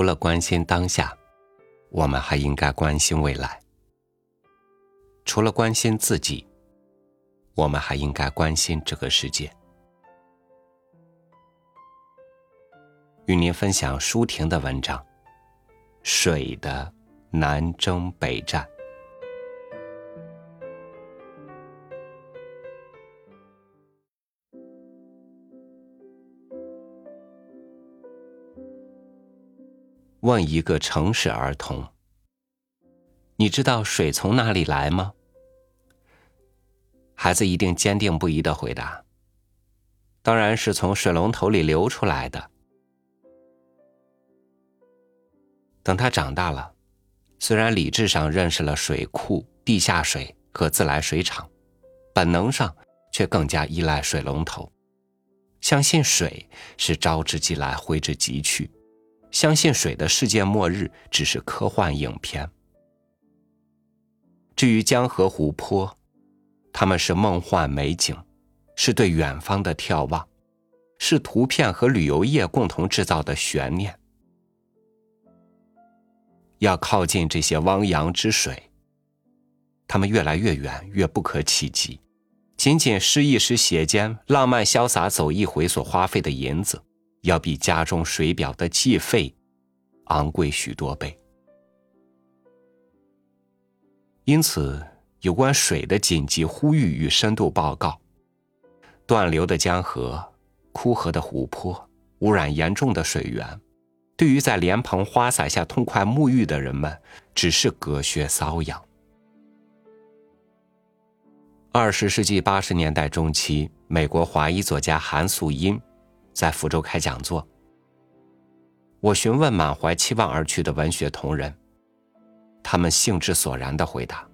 除了关心当下，我们还应该关心未来。除了关心自己，我们还应该关心这个世界。与您分享舒婷的文章《水的南征北战》。问一个城市儿童：“你知道水从哪里来吗？”孩子一定坚定不移的回答：“当然是从水龙头里流出来的。”等他长大了，虽然理智上认识了水库、地下水和自来水厂，本能上却更加依赖水龙头，相信水是招之即来，挥之即去。相信水的世界末日只是科幻影片。至于江河湖泊，他们是梦幻美景，是对远方的眺望，是图片和旅游业共同制造的悬念。要靠近这些汪洋之水，他们越来越远，越不可企及。仅仅失一时写间，浪漫潇洒走一回所花费的银子。要比家中水表的计费昂贵许多倍，因此有关水的紧急呼吁与深度报告：断流的江河、枯涸的湖泊、污染严重的水源，对于在莲蓬花洒下痛快沐浴的人们，只是隔靴搔痒。二十世纪八十年代中期，美国华裔作家韩素英。在福州开讲座，我询问满怀期望而去的文学同仁，他们兴致索然的回答：“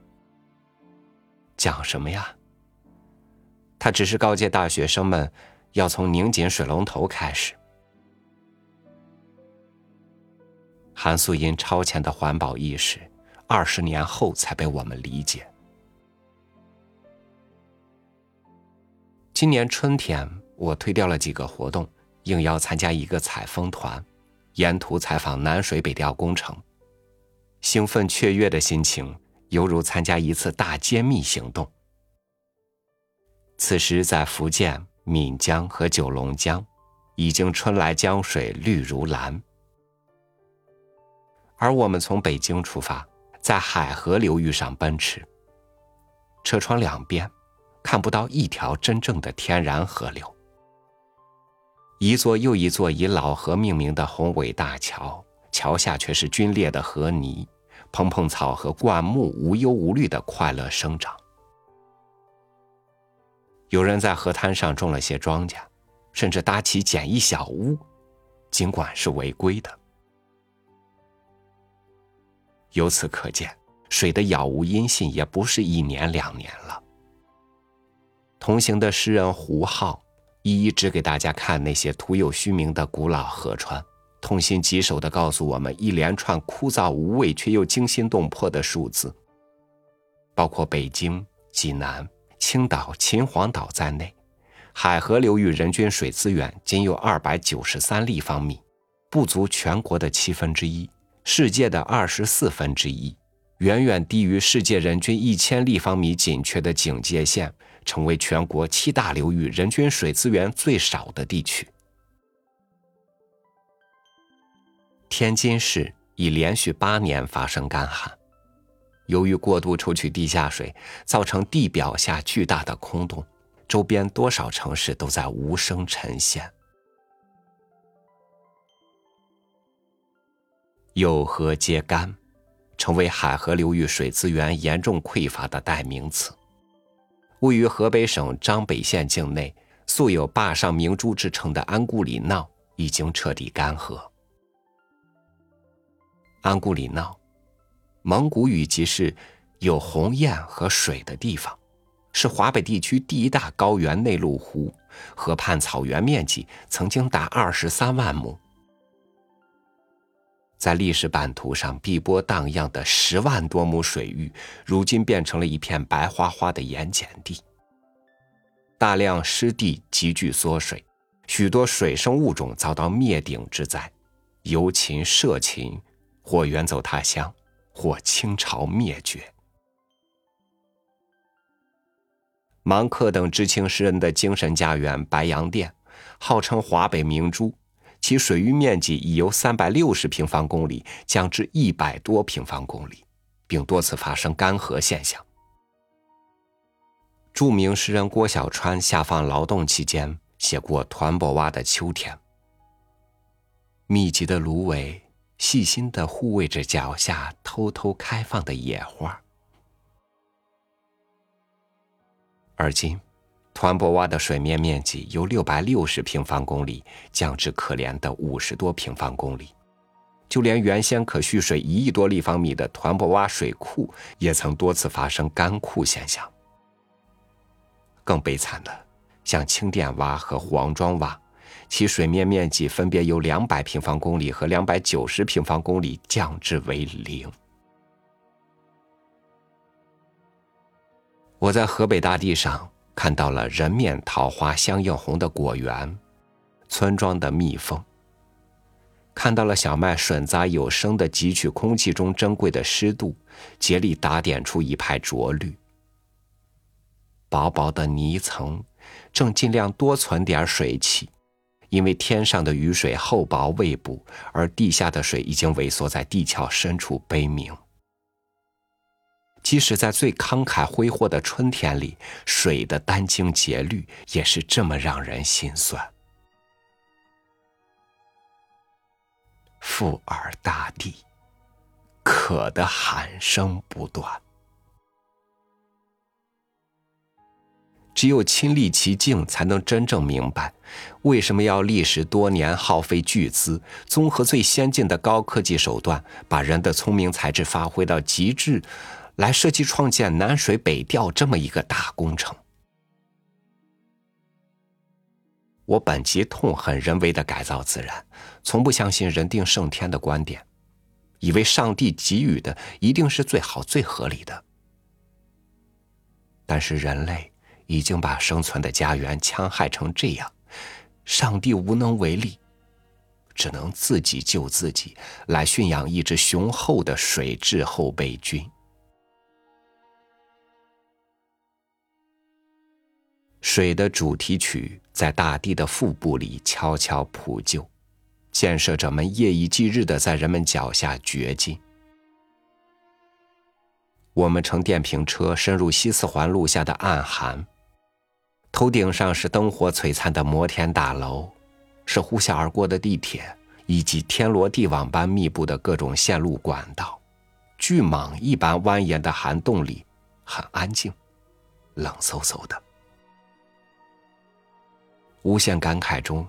讲什么呀？他只是告诫大学生们要从拧紧水龙头开始。”韩素因超前的环保意识，二十年后才被我们理解。今年春天。我推掉了几个活动，应邀参加一个采风团，沿途采访南水北调工程。兴奋雀跃的心情，犹如参加一次大揭秘行动。此时在福建闽江和九龙江，已经春来江水绿如蓝。而我们从北京出发，在海河流域上奔驰，车窗两边看不到一条真正的天然河流。一座又一座以老河命名的宏伟大桥，桥下却是龟裂的河泥，蓬蓬草和灌木无忧无虑的快乐生长。有人在河滩上种了些庄稼，甚至搭起简易小屋，尽管是违规的。由此可见，水的杳无音信也不是一年两年了。同行的诗人胡浩。一一指给大家看那些徒有虚名的古老河川，痛心疾首地告诉我们一连串枯燥无味却又惊心动魄的数字，包括北京、济南、青岛、秦皇岛在内，海河流域人均水资源仅有二百九十三立方米，不足全国的七分之一，世界的二十四分之一，远远低于世界人均一千立方米紧缺的警戒线。成为全国七大流域人均水资源最少的地区。天津市已连续八年发生干旱，由于过度抽取地下水，造成地表下巨大的空洞，周边多少城市都在无声沉陷。有河皆干，成为海河流域水资源严重匮乏的代名词。位于河北省张北县境内、素有“坝上明珠”之称的安固里闹已经彻底干涸。安固里闹，蒙古语即是有鸿雁和水的地方，是华北地区第一大高原内陆湖，河畔草原面积曾经达二十三万亩。在历史版图上碧波荡漾的十万多亩水域，如今变成了一片白花花的盐碱地。大量湿地急剧缩水，许多水生物种遭到灭顶之灾，游秦、涉秦，或远走他乡，或倾巢灭绝。芒克等知青诗人的精神家园白洋淀，号称华北明珠，其水域面积已由三百六十平方公里降至一百多平方公里，并多次发生干涸现象。著名诗人郭小川下放劳动期间写过团泊洼的秋天，密集的芦苇细心的护卫着脚下偷偷开放的野花。而今，团泊洼的水面面积由六百六十平方公里降至可怜的五十多平方公里，就连原先可蓄水一亿多立方米的团泊洼水库，也曾多次发生干枯现象。更悲惨的，像青甸洼和黄庄洼，其水面面积分别由两百平方公里和两百九十平方公里降至为零。我在河北大地上看到了人面桃花相映红的果园，村庄的蜜蜂。看到了小麦吮杂有声的汲取空气中珍贵的湿度，竭力打点出一派浊绿。薄薄的泥层正尽量多存点水汽，因为天上的雨水厚薄未补，而地下的水已经萎缩在地壳深处悲鸣。即使在最慷慨挥霍的春天里，水的殚精竭虑也是这么让人心酸。富尔大地，渴的喊声不断。只有亲历其境，才能真正明白，为什么要历时多年、耗费巨资，综合最先进的高科技手段，把人的聪明才智发挥到极致。来设计创建南水北调这么一个大工程。我本极痛恨人为的改造自然，从不相信人定胜天的观点，以为上帝给予的一定是最好最合理的。但是人类已经把生存的家园戕害成这样，上帝无能为力，只能自己救自己，来驯养一支雄厚的水质后备军。水的主题曲在大地的腹部里悄悄铺就，建设者们夜以继日的在人们脚下掘进。我们乘电瓶车深入西四环路下的暗寒，头顶上是灯火璀璨的摩天大楼，是呼啸而过的地铁，以及天罗地网般密布的各种线路管道。巨蟒一般蜿蜒的涵洞里，很安静，冷飕飕的。无限感慨中，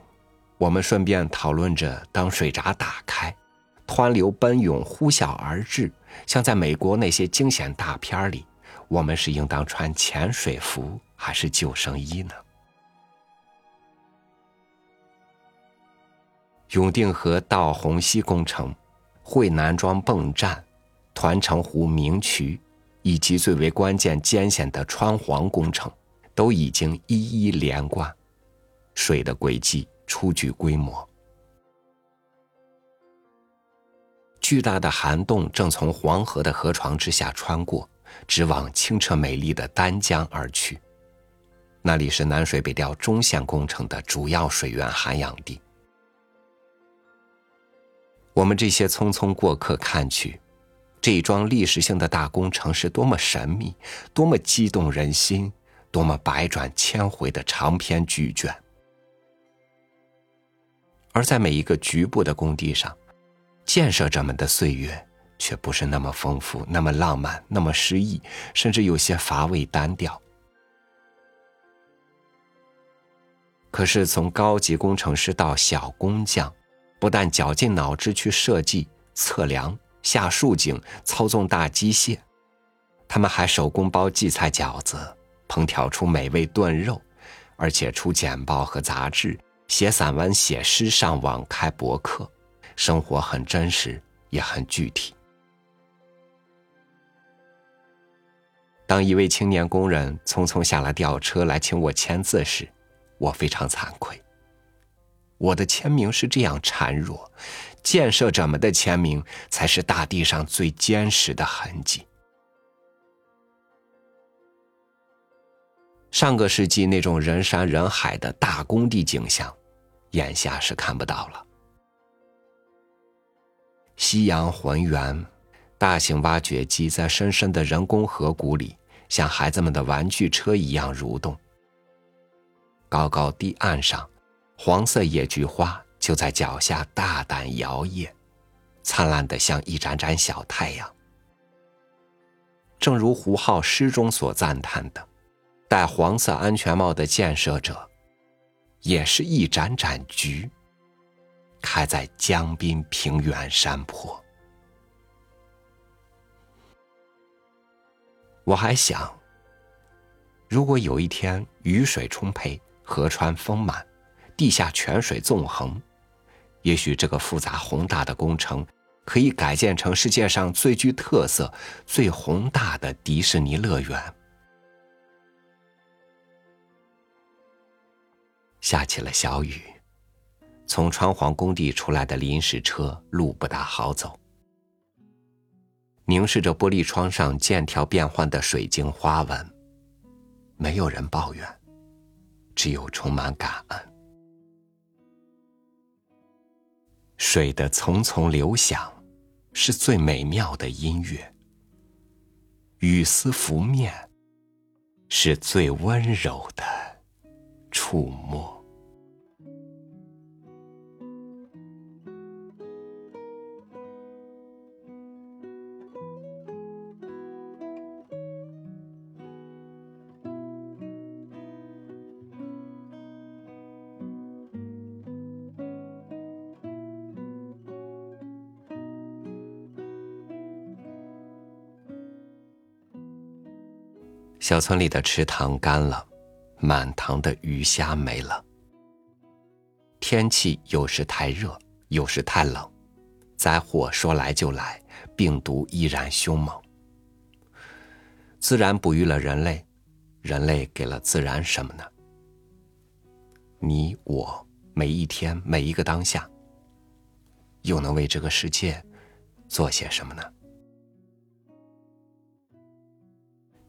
我们顺便讨论着：当水闸打开，湍流奔涌，呼啸而至，像在美国那些惊险大片里，我们是应当穿潜水服还是救生衣呢？永定河道虹溪工程、惠南庄泵站、团城湖明渠，以及最为关键艰险的川黄工程，都已经一一连贯。水的轨迹初具规模，巨大的涵洞正从黄河的河床之下穿过，直往清澈美丽的丹江而去。那里是南水北调中线工程的主要水源涵养地。我们这些匆匆过客看去，这一桩历史性的大工程是多么神秘，多么激动人心，多么百转千回的长篇巨卷。而在每一个局部的工地上，建设者们的岁月却不是那么丰富、那么浪漫、那么诗意，甚至有些乏味单调。可是，从高级工程师到小工匠，不但绞尽脑汁去设计、测量、下竖井、操纵大机械，他们还手工包荠菜饺子，烹调出美味炖肉，而且出简报和杂志。写散文、写诗、上网、开博客，生活很真实，也很具体。当一位青年工人匆匆下了吊车来请我签字时，我非常惭愧。我的签名是这样孱弱，建设者们的签名才是大地上最坚实的痕迹。上个世纪那种人山人海的大工地景象，眼下是看不到了。夕阳浑圆，大型挖掘机在深深的人工河谷里，像孩子们的玩具车一样蠕动。高高堤岸上，黄色野菊花就在脚下大胆摇曳，灿烂的像一盏盏小太阳。正如胡浩诗中所赞叹的。戴黄色安全帽的建设者，也是一盏盏菊，开在江滨平原山坡。我还想，如果有一天雨水充沛，河川丰满，地下泉水纵横，也许这个复杂宏大的工程可以改建成世界上最具特色、最宏大的迪士尼乐园。下起了小雨，从川黄工地出来的临时车路不大好走。凝视着玻璃窗上渐条变换的水晶花纹，没有人抱怨，只有充满感恩。水的淙淙流响，是最美妙的音乐；雨丝拂面，是最温柔的触摸。小村里的池塘干了，满塘的鱼虾没了。天气有时太热，有时太冷，灾祸说来就来，病毒依然凶猛。自然哺育了人类，人类给了自然什么呢？你我每一天每一个当下，又能为这个世界做些什么呢？